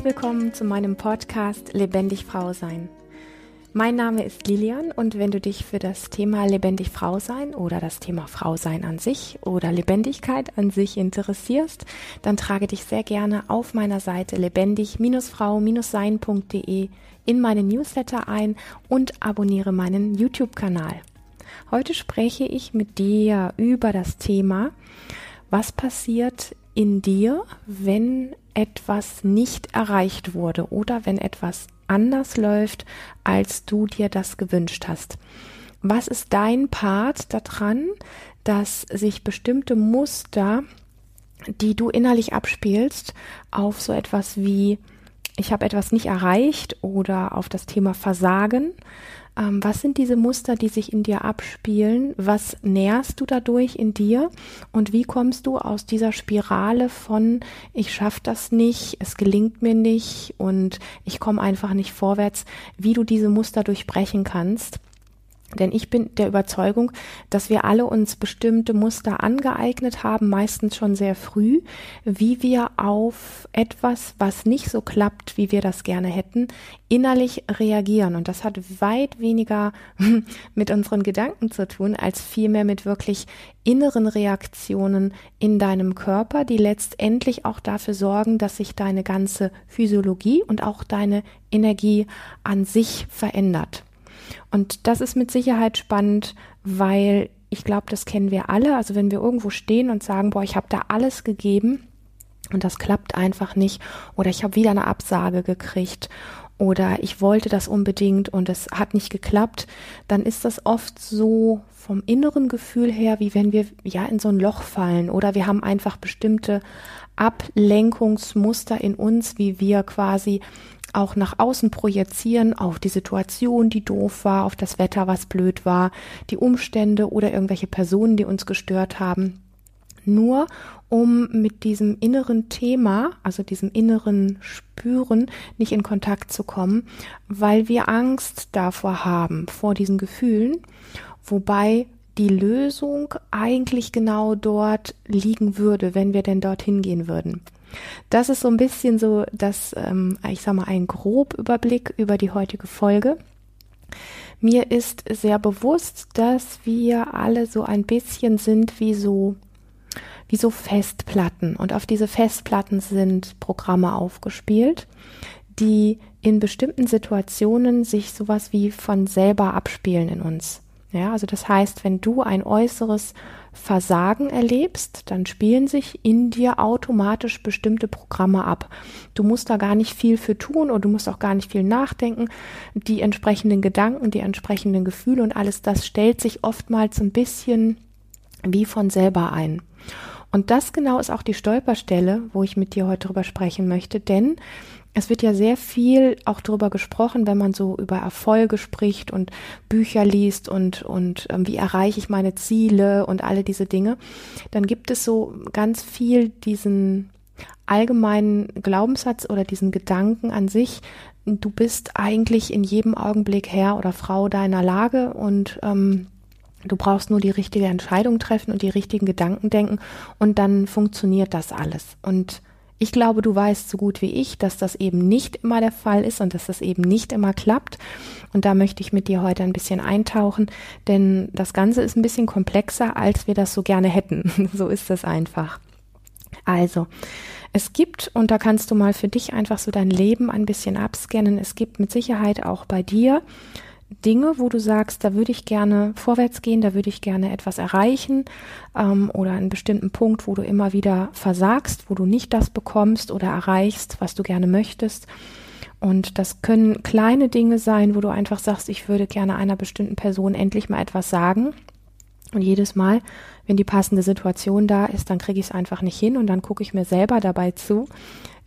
Herzlich willkommen zu meinem Podcast Lebendig Frau Sein. Mein Name ist Lilian und wenn du dich für das Thema Lebendig Frau Sein oder das Thema Frau Sein an sich oder Lebendigkeit an sich interessierst, dann trage dich sehr gerne auf meiner Seite lebendig-frau-sein.de in meinen Newsletter ein und abonniere meinen YouTube-Kanal. Heute spreche ich mit dir über das Thema, was passiert in dir, wenn etwas nicht erreicht wurde oder wenn etwas anders läuft, als du dir das gewünscht hast. Was ist dein Part daran, dass sich bestimmte Muster, die du innerlich abspielst, auf so etwas wie ich habe etwas nicht erreicht oder auf das Thema Versagen ähm, was sind diese Muster, die sich in dir abspielen? Was nährst du dadurch in dir? Und wie kommst du aus dieser Spirale von ich schaffe das nicht, es gelingt mir nicht und ich komme einfach nicht vorwärts, wie du diese Muster durchbrechen kannst? Denn ich bin der Überzeugung, dass wir alle uns bestimmte Muster angeeignet haben, meistens schon sehr früh, wie wir auf etwas, was nicht so klappt, wie wir das gerne hätten, innerlich reagieren. Und das hat weit weniger mit unseren Gedanken zu tun, als vielmehr mit wirklich inneren Reaktionen in deinem Körper, die letztendlich auch dafür sorgen, dass sich deine ganze Physiologie und auch deine Energie an sich verändert. Und das ist mit Sicherheit spannend, weil ich glaube, das kennen wir alle. Also wenn wir irgendwo stehen und sagen, boah, ich habe da alles gegeben und das klappt einfach nicht oder ich habe wieder eine Absage gekriegt oder ich wollte das unbedingt und es hat nicht geklappt, dann ist das oft so vom inneren Gefühl her, wie wenn wir ja in so ein Loch fallen oder wir haben einfach bestimmte Ablenkungsmuster in uns, wie wir quasi auch nach außen projizieren auf die Situation, die doof war, auf das Wetter, was blöd war, die Umstände oder irgendwelche Personen, die uns gestört haben. Nur um mit diesem inneren Thema, also diesem inneren Spüren, nicht in Kontakt zu kommen, weil wir Angst davor haben, vor diesen Gefühlen, wobei die Lösung eigentlich genau dort liegen würde, wenn wir denn dorthin gehen würden. Das ist so ein bisschen so, dass ähm, ich sag mal, ein grob Überblick über die heutige Folge. Mir ist sehr bewusst, dass wir alle so ein bisschen sind wie so, wie so Festplatten. Und auf diese Festplatten sind Programme aufgespielt, die in bestimmten Situationen sich sowas wie von selber abspielen in uns. Ja, also das heißt, wenn du ein äußeres Versagen erlebst, dann spielen sich in dir automatisch bestimmte Programme ab. Du musst da gar nicht viel für tun oder du musst auch gar nicht viel nachdenken. Die entsprechenden Gedanken, die entsprechenden Gefühle und alles das stellt sich oftmals ein bisschen wie von selber ein. Und das genau ist auch die Stolperstelle, wo ich mit dir heute drüber sprechen möchte, denn es wird ja sehr viel auch darüber gesprochen, wenn man so über Erfolge spricht und Bücher liest und, und ähm, wie erreiche ich meine Ziele und alle diese Dinge. Dann gibt es so ganz viel diesen allgemeinen Glaubenssatz oder diesen Gedanken an sich, du bist eigentlich in jedem Augenblick Herr oder Frau deiner Lage und ähm, du brauchst nur die richtige Entscheidung treffen und die richtigen Gedanken denken und dann funktioniert das alles. Und ich glaube, du weißt so gut wie ich, dass das eben nicht immer der Fall ist und dass das eben nicht immer klappt. Und da möchte ich mit dir heute ein bisschen eintauchen, denn das Ganze ist ein bisschen komplexer, als wir das so gerne hätten. so ist es einfach. Also, es gibt, und da kannst du mal für dich einfach so dein Leben ein bisschen abscannen, es gibt mit Sicherheit auch bei dir Dinge, wo du sagst, da würde ich gerne vorwärts gehen, da würde ich gerne etwas erreichen ähm, oder einen bestimmten Punkt, wo du immer wieder versagst, wo du nicht das bekommst oder erreichst, was du gerne möchtest. Und das können kleine Dinge sein, wo du einfach sagst, ich würde gerne einer bestimmten Person endlich mal etwas sagen. Und jedes Mal, wenn die passende Situation da ist, dann kriege ich es einfach nicht hin und dann gucke ich mir selber dabei zu,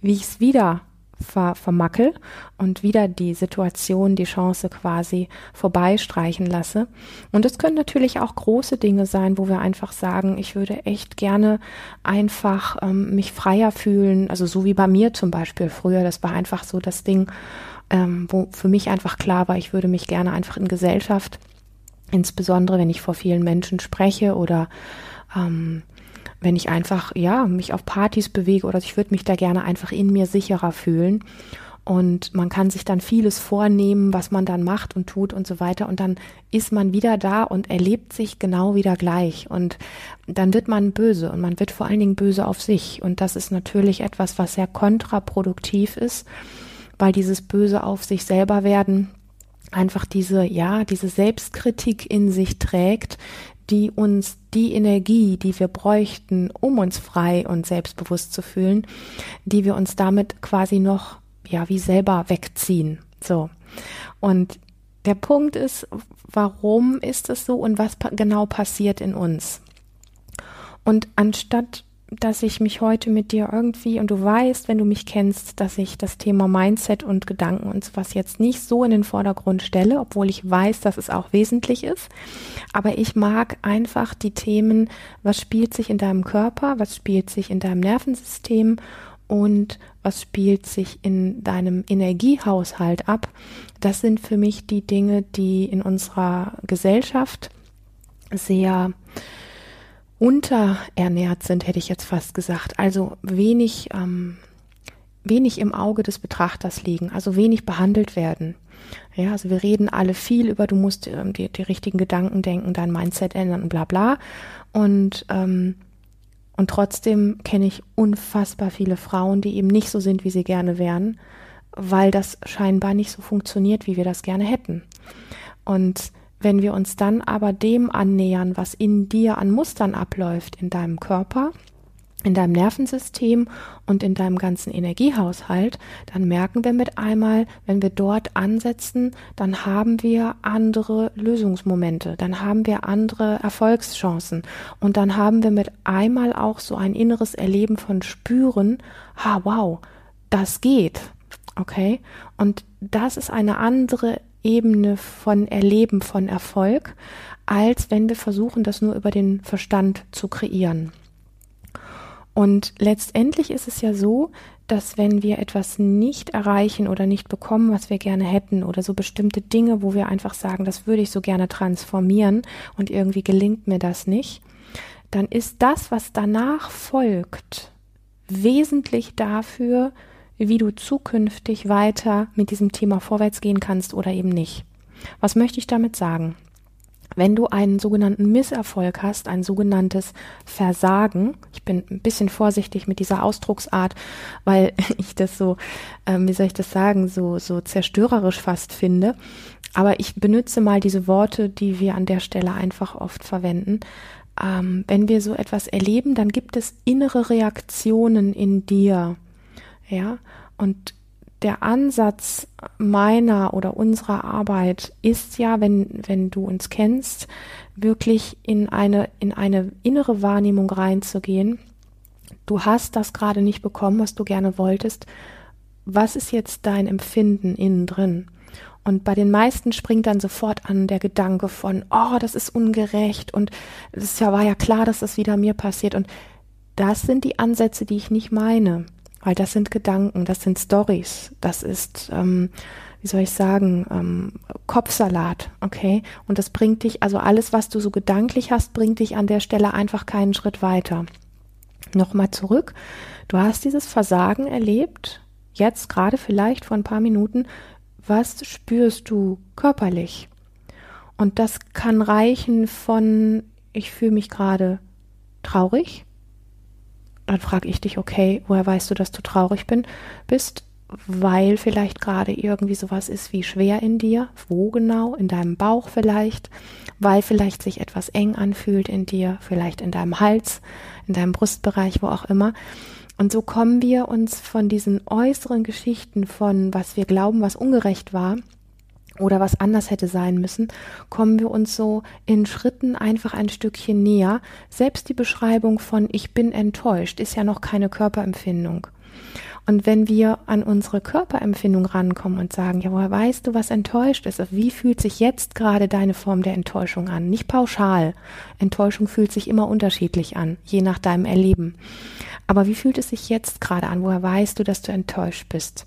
wie ich es wieder ver vermackel und wieder die Situation, die Chance quasi vorbeistreichen lasse. Und es können natürlich auch große Dinge sein, wo wir einfach sagen, ich würde echt gerne einfach ähm, mich freier fühlen. Also so wie bei mir zum Beispiel früher. Das war einfach so das Ding, ähm, wo für mich einfach klar war, ich würde mich gerne einfach in Gesellschaft, insbesondere wenn ich vor vielen Menschen spreche oder ähm, wenn ich einfach, ja, mich auf Partys bewege oder ich würde mich da gerne einfach in mir sicherer fühlen. Und man kann sich dann vieles vornehmen, was man dann macht und tut und so weiter. Und dann ist man wieder da und erlebt sich genau wieder gleich. Und dann wird man böse und man wird vor allen Dingen böse auf sich. Und das ist natürlich etwas, was sehr kontraproduktiv ist, weil dieses Böse auf sich selber werden einfach diese, ja, diese Selbstkritik in sich trägt, die uns die Energie, die wir bräuchten, um uns frei und selbstbewusst zu fühlen, die wir uns damit quasi noch, ja, wie selber wegziehen. So. Und der Punkt ist, warum ist es so und was genau passiert in uns? Und anstatt dass ich mich heute mit dir irgendwie, und du weißt, wenn du mich kennst, dass ich das Thema Mindset und Gedanken und sowas jetzt nicht so in den Vordergrund stelle, obwohl ich weiß, dass es auch wesentlich ist. Aber ich mag einfach die Themen, was spielt sich in deinem Körper, was spielt sich in deinem Nervensystem und was spielt sich in deinem Energiehaushalt ab. Das sind für mich die Dinge, die in unserer Gesellschaft sehr unterernährt sind, hätte ich jetzt fast gesagt. Also wenig, ähm, wenig im Auge des Betrachters liegen, also wenig behandelt werden. Ja, also wir reden alle viel über, du musst ähm, die, die richtigen Gedanken denken, dein Mindset ändern und bla bla. Und, ähm, und trotzdem kenne ich unfassbar viele Frauen, die eben nicht so sind, wie sie gerne wären, weil das scheinbar nicht so funktioniert, wie wir das gerne hätten. Und wenn wir uns dann aber dem annähern, was in dir an Mustern abläuft, in deinem Körper, in deinem Nervensystem und in deinem ganzen Energiehaushalt, dann merken wir mit einmal, wenn wir dort ansetzen, dann haben wir andere Lösungsmomente, dann haben wir andere Erfolgschancen und dann haben wir mit einmal auch so ein inneres Erleben von Spüren, ha wow, das geht. Okay? Und das ist eine andere Ebene von Erleben von Erfolg, als wenn wir versuchen, das nur über den Verstand zu kreieren. Und letztendlich ist es ja so, dass wenn wir etwas nicht erreichen oder nicht bekommen, was wir gerne hätten, oder so bestimmte Dinge, wo wir einfach sagen, das würde ich so gerne transformieren und irgendwie gelingt mir das nicht, dann ist das, was danach folgt, wesentlich dafür, wie du zukünftig weiter mit diesem Thema vorwärts gehen kannst oder eben nicht. Was möchte ich damit sagen? Wenn du einen sogenannten Misserfolg hast, ein sogenanntes Versagen, ich bin ein bisschen vorsichtig mit dieser Ausdrucksart, weil ich das so, ähm, wie soll ich das sagen, so, so zerstörerisch fast finde. Aber ich benutze mal diese Worte, die wir an der Stelle einfach oft verwenden. Ähm, wenn wir so etwas erleben, dann gibt es innere Reaktionen in dir, ja, und der Ansatz meiner oder unserer Arbeit ist ja, wenn, wenn du uns kennst, wirklich in eine, in eine innere Wahrnehmung reinzugehen. Du hast das gerade nicht bekommen, was du gerne wolltest. Was ist jetzt dein Empfinden innen drin? Und bei den meisten springt dann sofort an der Gedanke von, oh, das ist ungerecht und es ja, war ja klar, dass das wieder mir passiert. Und das sind die Ansätze, die ich nicht meine weil das sind Gedanken, das sind Stories, das ist, ähm, wie soll ich sagen, ähm, Kopfsalat, okay? Und das bringt dich, also alles, was du so gedanklich hast, bringt dich an der Stelle einfach keinen Schritt weiter. Nochmal zurück. Du hast dieses Versagen erlebt, jetzt gerade vielleicht vor ein paar Minuten. Was spürst du körperlich? Und das kann reichen von, ich fühle mich gerade traurig, dann frage ich dich, okay, woher weißt du, dass du traurig bin, bist? Weil vielleicht gerade irgendwie sowas ist wie schwer in dir. Wo genau? In deinem Bauch vielleicht. Weil vielleicht sich etwas eng anfühlt in dir, vielleicht in deinem Hals, in deinem Brustbereich, wo auch immer. Und so kommen wir uns von diesen äußeren Geschichten von, was wir glauben, was ungerecht war, oder was anders hätte sein müssen, kommen wir uns so in Schritten einfach ein Stückchen näher. Selbst die Beschreibung von ich bin enttäuscht ist ja noch keine Körperempfindung. Und wenn wir an unsere Körperempfindung rankommen und sagen, ja, woher weißt du, was enttäuscht ist? Wie fühlt sich jetzt gerade deine Form der Enttäuschung an? Nicht pauschal. Enttäuschung fühlt sich immer unterschiedlich an, je nach deinem Erleben. Aber wie fühlt es sich jetzt gerade an? Woher weißt du, dass du enttäuscht bist?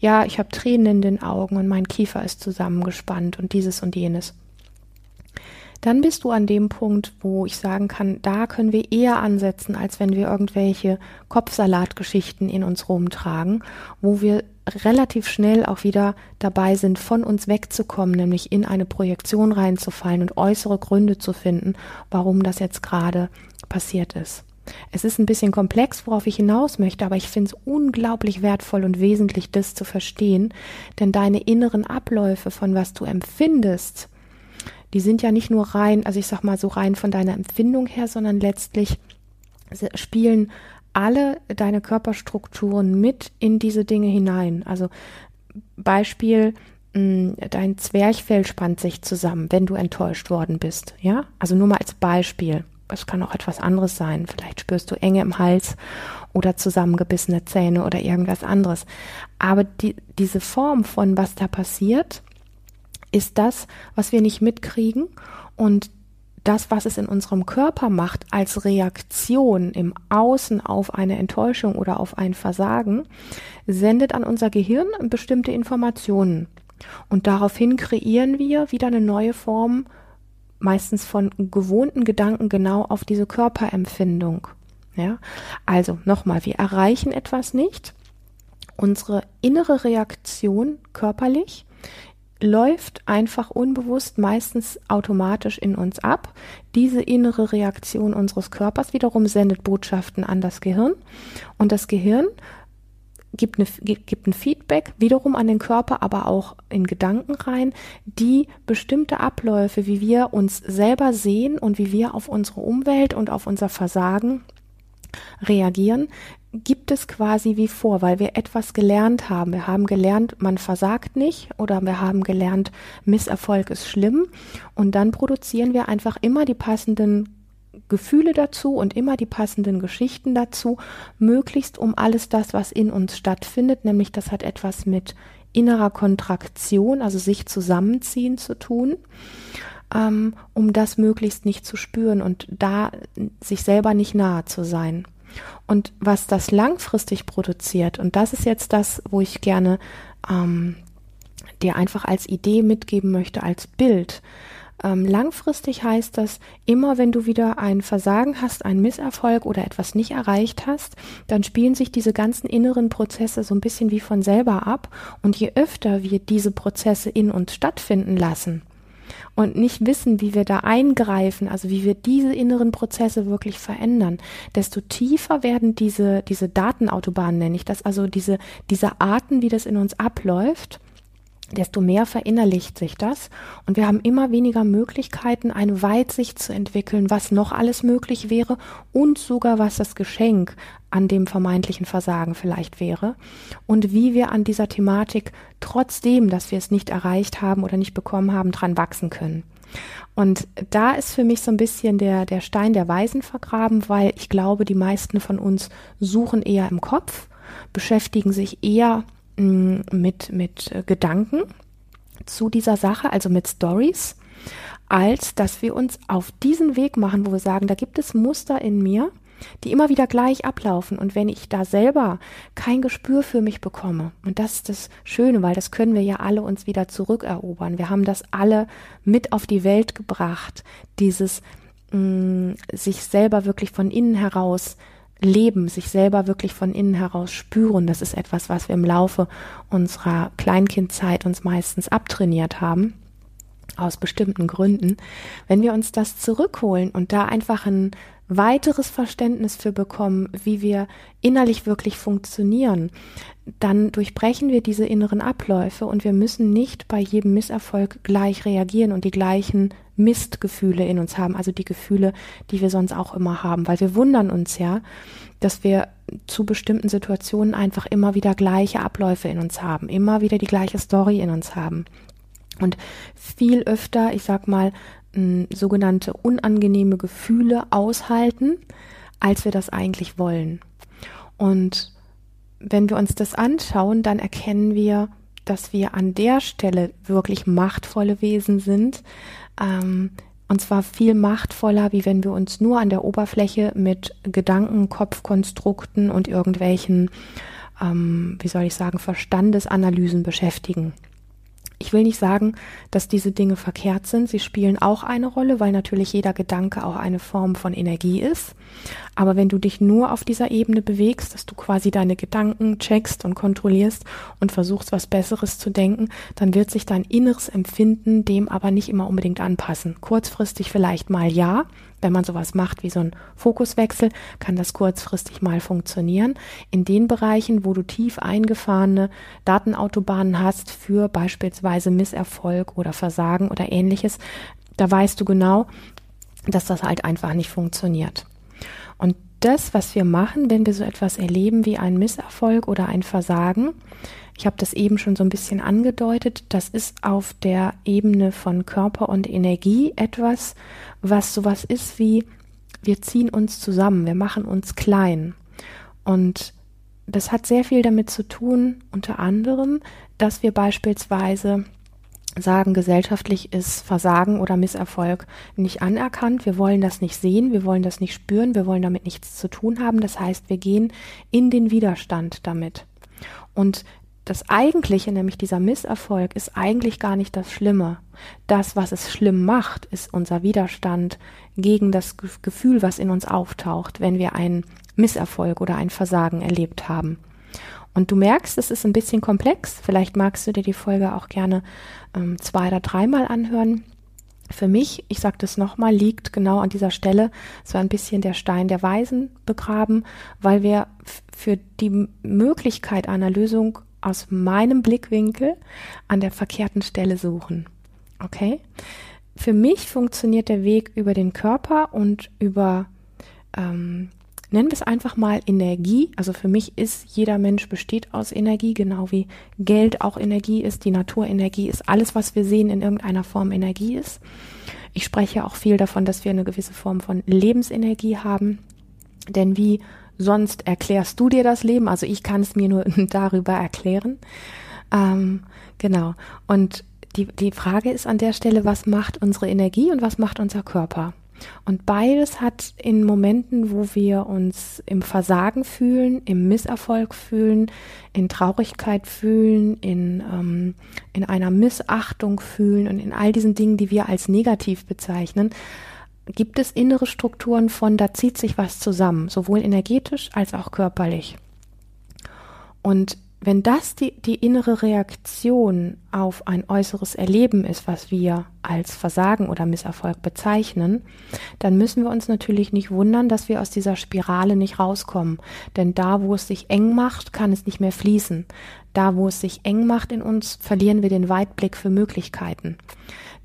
Ja, ich habe Tränen in den Augen und mein Kiefer ist zusammengespannt und dieses und jenes. dann bist du an dem Punkt, wo ich sagen kann, da können wir eher ansetzen, als wenn wir irgendwelche Kopfsalatgeschichten in uns rumtragen, wo wir relativ schnell auch wieder dabei sind, von uns wegzukommen, nämlich in eine Projektion reinzufallen und äußere Gründe zu finden, warum das jetzt gerade passiert ist. Es ist ein bisschen komplex, worauf ich hinaus möchte, aber ich finde es unglaublich wertvoll und wesentlich, das zu verstehen, denn deine inneren Abläufe von was du empfindest, die sind ja nicht nur rein, also ich sag mal so rein von deiner Empfindung her, sondern letztlich spielen alle deine Körperstrukturen mit in diese Dinge hinein. Also Beispiel, hm, dein Zwerchfell spannt sich zusammen, wenn du enttäuscht worden bist, ja? Also nur mal als Beispiel. Es kann auch etwas anderes sein. Vielleicht spürst du Enge im Hals oder zusammengebissene Zähne oder irgendwas anderes. Aber die, diese Form von was da passiert, ist das, was wir nicht mitkriegen und das, was es in unserem Körper macht als Reaktion im Außen auf eine Enttäuschung oder auf ein Versagen, sendet an unser Gehirn bestimmte Informationen. Und daraufhin kreieren wir wieder eine neue Form, meistens von gewohnten Gedanken genau auf diese Körperempfindung. Ja, also nochmal, wir erreichen etwas nicht. Unsere innere Reaktion körperlich läuft einfach unbewusst meistens automatisch in uns ab. Diese innere Reaktion unseres Körpers wiederum sendet Botschaften an das Gehirn und das Gehirn gibt, eine, gibt ein Feedback wiederum an den Körper, aber auch in Gedanken rein, die bestimmte Abläufe, wie wir uns selber sehen und wie wir auf unsere Umwelt und auf unser Versagen reagieren, gibt es quasi wie vor, weil wir etwas gelernt haben. Wir haben gelernt, man versagt nicht oder wir haben gelernt, Misserfolg ist schlimm und dann produzieren wir einfach immer die passenden Gefühle dazu und immer die passenden Geschichten dazu, möglichst um alles das, was in uns stattfindet, nämlich das hat etwas mit innerer Kontraktion, also sich zusammenziehen zu tun, ähm, um das möglichst nicht zu spüren und da sich selber nicht nahe zu sein. Und was das langfristig produziert, und das ist jetzt das, wo ich gerne ähm, dir einfach als Idee mitgeben möchte, als Bild. Ähm, langfristig heißt das, immer wenn du wieder ein Versagen hast, einen Misserfolg oder etwas nicht erreicht hast, dann spielen sich diese ganzen inneren Prozesse so ein bisschen wie von selber ab. Und je öfter wir diese Prozesse in uns stattfinden lassen, und nicht wissen, wie wir da eingreifen, also wie wir diese inneren Prozesse wirklich verändern, desto tiefer werden diese, diese Datenautobahnen, nenne ich das, also diese, diese Arten, wie das in uns abläuft desto mehr verinnerlicht sich das und wir haben immer weniger Möglichkeiten, eine Weitsicht zu entwickeln, was noch alles möglich wäre und sogar was das Geschenk an dem vermeintlichen Versagen vielleicht wäre und wie wir an dieser Thematik trotzdem, dass wir es nicht erreicht haben oder nicht bekommen haben, dran wachsen können. Und da ist für mich so ein bisschen der, der Stein der Weisen vergraben, weil ich glaube, die meisten von uns suchen eher im Kopf, beschäftigen sich eher mit, mit Gedanken zu dieser Sache, also mit Stories, als dass wir uns auf diesen Weg machen, wo wir sagen, da gibt es Muster in mir, die immer wieder gleich ablaufen. Und wenn ich da selber kein Gespür für mich bekomme, und das ist das Schöne, weil das können wir ja alle uns wieder zurückerobern. Wir haben das alle mit auf die Welt gebracht, dieses mh, sich selber wirklich von innen heraus leben, sich selber wirklich von innen heraus spüren. Das ist etwas, was wir im Laufe unserer Kleinkindzeit uns meistens abtrainiert haben, aus bestimmten Gründen. Wenn wir uns das zurückholen und da einfach ein weiteres Verständnis für bekommen, wie wir innerlich wirklich funktionieren, dann durchbrechen wir diese inneren Abläufe und wir müssen nicht bei jedem Misserfolg gleich reagieren und die gleichen Mistgefühle in uns haben, also die Gefühle, die wir sonst auch immer haben, weil wir wundern uns ja, dass wir zu bestimmten Situationen einfach immer wieder gleiche Abläufe in uns haben, immer wieder die gleiche Story in uns haben. Und viel öfter, ich sag mal, sogenannte unangenehme Gefühle aushalten, als wir das eigentlich wollen. Und wenn wir uns das anschauen, dann erkennen wir, dass wir an der Stelle wirklich machtvolle Wesen sind. Ähm, und zwar viel machtvoller, wie wenn wir uns nur an der Oberfläche mit Gedanken, Kopfkonstrukten und irgendwelchen, ähm, wie soll ich sagen, Verstandesanalysen beschäftigen. Ich will nicht sagen, dass diese Dinge verkehrt sind. Sie spielen auch eine Rolle, weil natürlich jeder Gedanke auch eine Form von Energie ist. Aber wenn du dich nur auf dieser Ebene bewegst, dass du quasi deine Gedanken checkst und kontrollierst und versuchst, was Besseres zu denken, dann wird sich dein inneres Empfinden dem aber nicht immer unbedingt anpassen. Kurzfristig vielleicht mal ja, wenn man sowas macht wie so ein Fokuswechsel, kann das kurzfristig mal funktionieren. In den Bereichen, wo du tief eingefahrene Datenautobahnen hast für beispielsweise Misserfolg oder Versagen oder ähnliches, da weißt du genau, dass das halt einfach nicht funktioniert. Und das, was wir machen, wenn wir so etwas erleben wie einen Misserfolg oder ein Versagen, ich habe das eben schon so ein bisschen angedeutet, das ist auf der Ebene von Körper und Energie etwas, was sowas ist wie, wir ziehen uns zusammen, wir machen uns klein. Und das hat sehr viel damit zu tun, unter anderem, dass wir beispielsweise sagen, gesellschaftlich ist Versagen oder Misserfolg nicht anerkannt. Wir wollen das nicht sehen, wir wollen das nicht spüren, wir wollen damit nichts zu tun haben. Das heißt, wir gehen in den Widerstand damit. Und das Eigentliche, nämlich dieser Misserfolg, ist eigentlich gar nicht das Schlimme. Das, was es schlimm macht, ist unser Widerstand gegen das Gefühl, was in uns auftaucht, wenn wir einen Misserfolg oder ein Versagen erlebt haben. Und du merkst, es ist ein bisschen komplex. Vielleicht magst du dir die Folge auch gerne ähm, zwei oder dreimal anhören. Für mich, ich sage das nochmal, liegt genau an dieser Stelle so ein bisschen der Stein der Weisen begraben, weil wir für die Möglichkeit einer Lösung aus meinem Blickwinkel an der verkehrten Stelle suchen. Okay? Für mich funktioniert der Weg über den Körper und über, ähm, nennen wir es einfach mal Energie. Also für mich ist jeder Mensch besteht aus Energie, genau wie Geld auch Energie ist, die Naturenergie ist, alles, was wir sehen, in irgendeiner Form Energie ist. Ich spreche auch viel davon, dass wir eine gewisse Form von Lebensenergie haben. Denn wie sonst erklärst du dir das Leben. Also ich kann es mir nur darüber erklären. Ähm, genau. Und die, die Frage ist an der Stelle, was macht unsere Energie und was macht unser Körper? Und beides hat in Momenten, wo wir uns im Versagen fühlen, im Misserfolg fühlen, in Traurigkeit fühlen, in, ähm, in einer Missachtung fühlen und in all diesen Dingen, die wir als negativ bezeichnen, gibt es innere Strukturen von, da zieht sich was zusammen, sowohl energetisch als auch körperlich. Und wenn das die, die innere Reaktion auf ein äußeres Erleben ist, was wir als Versagen oder Misserfolg bezeichnen, dann müssen wir uns natürlich nicht wundern, dass wir aus dieser Spirale nicht rauskommen. Denn da, wo es sich eng macht, kann es nicht mehr fließen. Da, wo es sich eng macht in uns, verlieren wir den Weitblick für Möglichkeiten.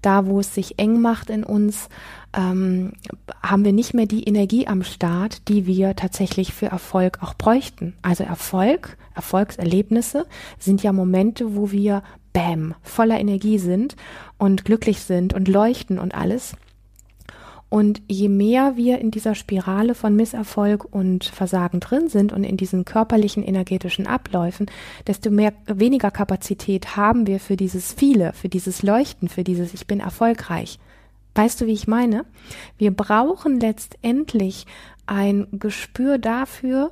Da, wo es sich eng macht in uns, ähm, haben wir nicht mehr die Energie am Start, die wir tatsächlich für Erfolg auch bräuchten. Also Erfolg, Erfolgserlebnisse sind ja Momente, wo wir Bäm, voller Energie sind und glücklich sind und leuchten und alles. Und je mehr wir in dieser Spirale von Misserfolg und Versagen drin sind und in diesen körperlichen energetischen Abläufen, desto mehr weniger Kapazität haben wir für dieses viele, für dieses Leuchten, für dieses Ich bin erfolgreich. Weißt du, wie ich meine? Wir brauchen letztendlich ein Gespür dafür,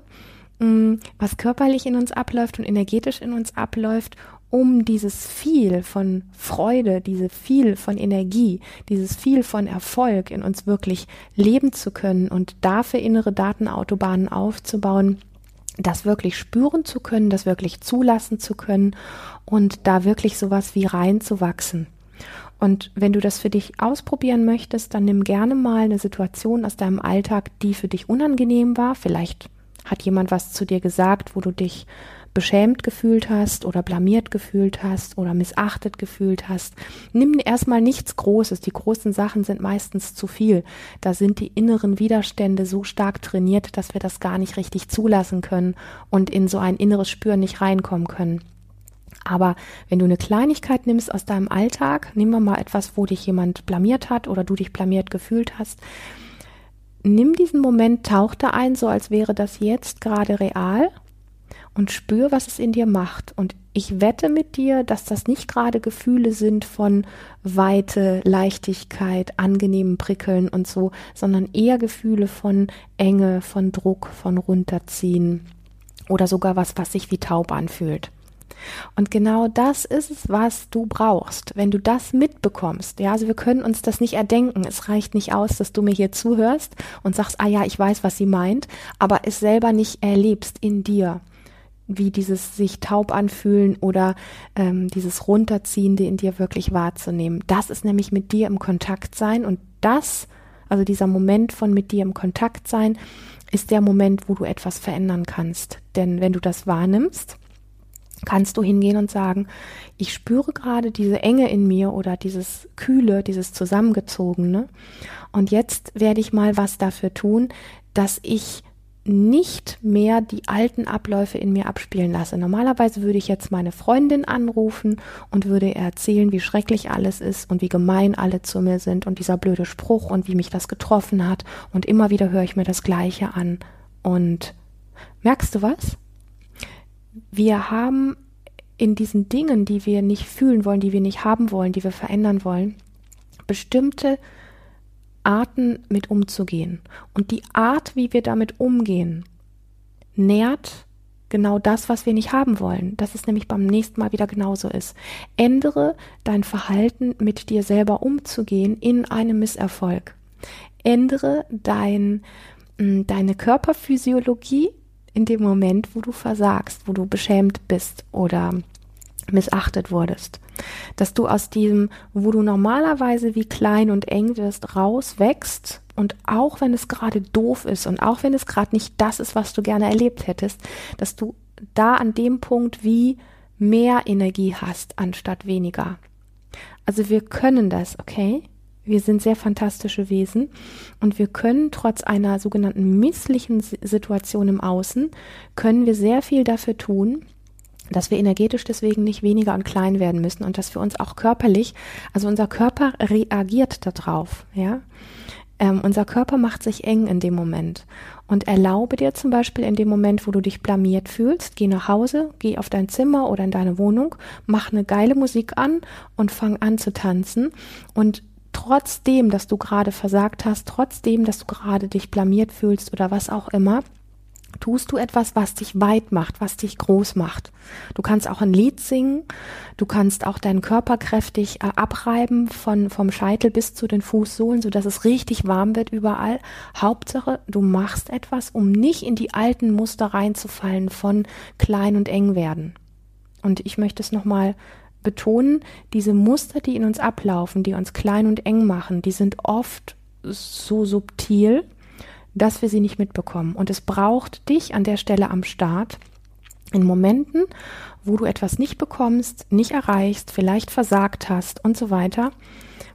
mm, was körperlich in uns abläuft und energetisch in uns abläuft, um dieses viel von Freude, diese viel von Energie, dieses viel von Erfolg in uns wirklich leben zu können und dafür innere Datenautobahnen aufzubauen, das wirklich spüren zu können, das wirklich zulassen zu können und da wirklich sowas wie reinzuwachsen. Und wenn du das für dich ausprobieren möchtest, dann nimm gerne mal eine Situation aus deinem Alltag, die für dich unangenehm war. Vielleicht hat jemand was zu dir gesagt, wo du dich beschämt gefühlt hast oder blamiert gefühlt hast oder missachtet gefühlt hast. Nimm erstmal nichts Großes. Die großen Sachen sind meistens zu viel. Da sind die inneren Widerstände so stark trainiert, dass wir das gar nicht richtig zulassen können und in so ein inneres Spüren nicht reinkommen können. Aber wenn du eine Kleinigkeit nimmst aus deinem Alltag, nehmen wir mal etwas, wo dich jemand blamiert hat oder du dich blamiert gefühlt hast, nimm diesen Moment, tauch da ein, so als wäre das jetzt gerade real und spür, was es in dir macht. Und ich wette mit dir, dass das nicht gerade Gefühle sind von Weite, Leichtigkeit, angenehmen Prickeln und so, sondern eher Gefühle von Enge, von Druck, von Runterziehen oder sogar was, was sich wie taub anfühlt. Und genau das ist es, was du brauchst. Wenn du das mitbekommst, ja, also wir können uns das nicht erdenken. Es reicht nicht aus, dass du mir hier zuhörst und sagst, ah ja, ich weiß, was sie meint, aber es selber nicht erlebst in dir wie dieses sich taub anfühlen oder ähm, dieses Runterziehende in dir wirklich wahrzunehmen. Das ist nämlich mit dir im Kontakt sein und das, also dieser Moment von mit dir im Kontakt sein, ist der Moment, wo du etwas verändern kannst. Denn wenn du das wahrnimmst, kannst du hingehen und sagen, ich spüre gerade diese Enge in mir oder dieses Kühle, dieses Zusammengezogene. Und jetzt werde ich mal was dafür tun, dass ich nicht mehr die alten Abläufe in mir abspielen lasse. Normalerweise würde ich jetzt meine Freundin anrufen und würde erzählen, wie schrecklich alles ist und wie gemein alle zu mir sind und dieser blöde Spruch und wie mich das getroffen hat. Und immer wieder höre ich mir das Gleiche an. Und merkst du was? wir haben in diesen Dingen, die wir nicht fühlen wollen, die wir nicht haben wollen, die wir verändern wollen, bestimmte Arten mit umzugehen. Und die Art, wie wir damit umgehen, nährt genau das, was wir nicht haben wollen. Dass es nämlich beim nächsten Mal wieder genauso ist. Ändere dein Verhalten, mit dir selber umzugehen, in einem Misserfolg. Ändere dein, mm, deine Körperphysiologie in dem Moment, wo du versagst, wo du beschämt bist oder missachtet wurdest. Dass du aus diesem, wo du normalerweise wie klein und eng wirst, rauswächst und auch wenn es gerade doof ist und auch wenn es gerade nicht das ist, was du gerne erlebt hättest, dass du da an dem Punkt wie mehr Energie hast anstatt weniger. Also wir können das, okay? Wir sind sehr fantastische Wesen und wir können trotz einer sogenannten misslichen Situation im Außen, können wir sehr viel dafür tun, dass wir energetisch deswegen nicht weniger und klein werden müssen und dass wir uns auch körperlich, also unser Körper reagiert darauf, ja. Ähm, unser Körper macht sich eng in dem Moment und erlaube dir zum Beispiel in dem Moment, wo du dich blamiert fühlst, geh nach Hause, geh auf dein Zimmer oder in deine Wohnung, mach eine geile Musik an und fang an zu tanzen und trotzdem, dass du gerade versagt hast, trotzdem, dass du gerade dich blamiert fühlst oder was auch immer, tust du etwas, was dich weit macht, was dich groß macht. Du kannst auch ein Lied singen, du kannst auch deinen Körper kräftig äh, abreiben von vom Scheitel bis zu den Fußsohlen, so dass es richtig warm wird überall. Hauptsache, du machst etwas, um nicht in die alten Muster reinzufallen von klein und eng werden. Und ich möchte es nochmal betonen, diese Muster, die in uns ablaufen, die uns klein und eng machen, die sind oft so subtil, dass wir sie nicht mitbekommen. Und es braucht dich an der Stelle am Start in Momenten, wo du etwas nicht bekommst, nicht erreichst, vielleicht versagt hast und so weiter,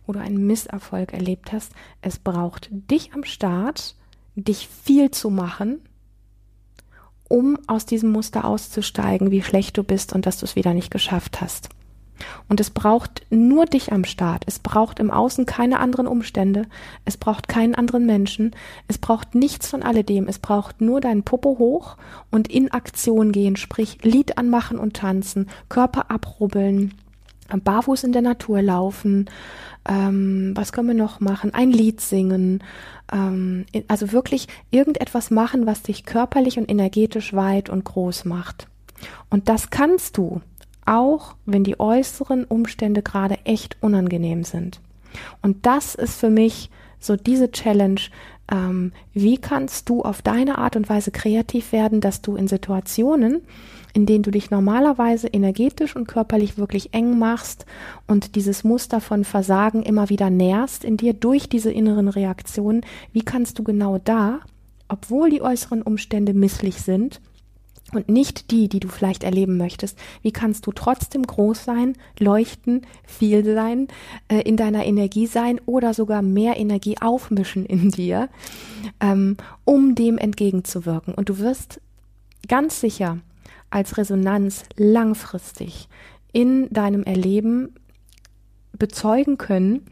wo du einen Misserfolg erlebt hast. Es braucht dich am Start, dich viel zu machen, um aus diesem Muster auszusteigen, wie schlecht du bist und dass du es wieder nicht geschafft hast. Und es braucht nur dich am Start. Es braucht im Außen keine anderen Umstände. Es braucht keinen anderen Menschen. Es braucht nichts von alledem. Es braucht nur deinen Popo hoch und in Aktion gehen, sprich Lied anmachen und tanzen, Körper abrubbeln, barfuß in der Natur laufen. Ähm, was können wir noch machen? Ein Lied singen. Ähm, also wirklich irgendetwas machen, was dich körperlich und energetisch weit und groß macht. Und das kannst du auch wenn die äußeren Umstände gerade echt unangenehm sind. Und das ist für mich so diese Challenge. Ähm, wie kannst du auf deine Art und Weise kreativ werden, dass du in Situationen, in denen du dich normalerweise energetisch und körperlich wirklich eng machst und dieses Muster von Versagen immer wieder nährst in dir durch diese inneren Reaktionen, wie kannst du genau da, obwohl die äußeren Umstände misslich sind, und nicht die, die du vielleicht erleben möchtest. Wie kannst du trotzdem groß sein, leuchten, viel sein, äh, in deiner Energie sein oder sogar mehr Energie aufmischen in dir, ähm, um dem entgegenzuwirken. Und du wirst ganz sicher als Resonanz langfristig in deinem Erleben bezeugen können,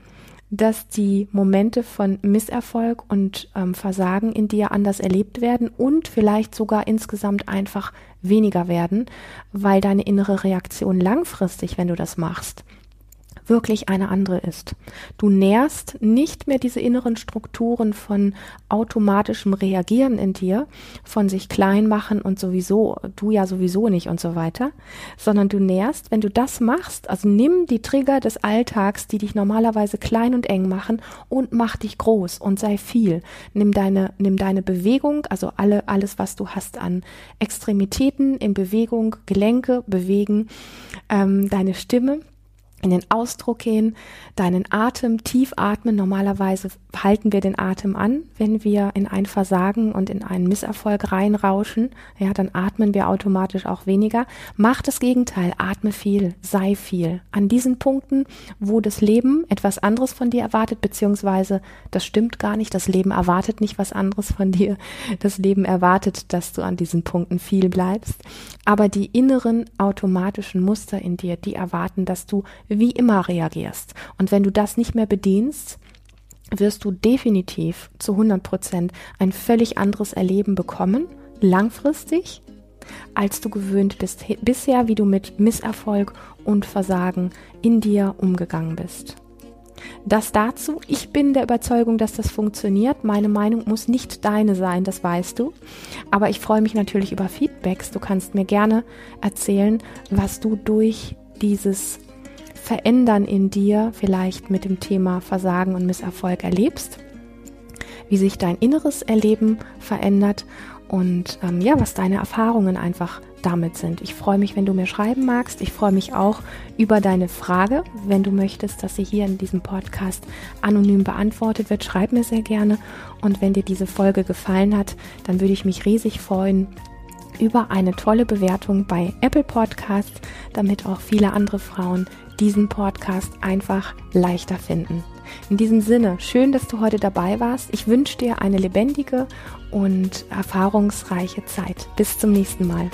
dass die Momente von Misserfolg und ähm, Versagen in dir anders erlebt werden und vielleicht sogar insgesamt einfach weniger werden, weil deine innere Reaktion langfristig, wenn du das machst, wirklich eine andere ist. Du nährst nicht mehr diese inneren Strukturen von automatischem Reagieren in dir, von sich klein machen und sowieso, du ja sowieso nicht und so weiter, sondern du nährst, wenn du das machst, also nimm die Trigger des Alltags, die dich normalerweise klein und eng machen und mach dich groß und sei viel. Nimm deine, nimm deine Bewegung, also alle, alles, was du hast an Extremitäten in Bewegung, Gelenke bewegen, ähm, deine Stimme in den Ausdruck gehen, deinen Atem tief atmen. Normalerweise halten wir den Atem an, wenn wir in ein Versagen und in einen Misserfolg reinrauschen. Ja, dann atmen wir automatisch auch weniger. Mach das Gegenteil, atme viel, sei viel. An diesen Punkten, wo das Leben etwas anderes von dir erwartet, beziehungsweise das stimmt gar nicht, das Leben erwartet nicht was anderes von dir. Das Leben erwartet, dass du an diesen Punkten viel bleibst. Aber die inneren automatischen Muster in dir, die erwarten, dass du wie immer reagierst. Und wenn du das nicht mehr bedienst, wirst du definitiv zu 100 Prozent ein völlig anderes Erleben bekommen, langfristig, als du gewöhnt bist bisher, wie du mit Misserfolg und Versagen in dir umgegangen bist. Das dazu, ich bin der Überzeugung, dass das funktioniert. Meine Meinung muss nicht deine sein, das weißt du. Aber ich freue mich natürlich über Feedbacks. Du kannst mir gerne erzählen, was du durch dieses Verändern in dir vielleicht mit dem Thema Versagen und Misserfolg erlebst, wie sich dein inneres Erleben verändert und ähm, ja, was deine Erfahrungen einfach damit sind. Ich freue mich, wenn du mir schreiben magst. Ich freue mich auch über deine Frage. Wenn du möchtest, dass sie hier in diesem Podcast anonym beantwortet wird, schreib mir sehr gerne. Und wenn dir diese Folge gefallen hat, dann würde ich mich riesig freuen über eine tolle Bewertung bei Apple Podcasts, damit auch viele andere Frauen diesen Podcast einfach leichter finden. In diesem Sinne, schön, dass du heute dabei warst. Ich wünsche dir eine lebendige und erfahrungsreiche Zeit. Bis zum nächsten Mal.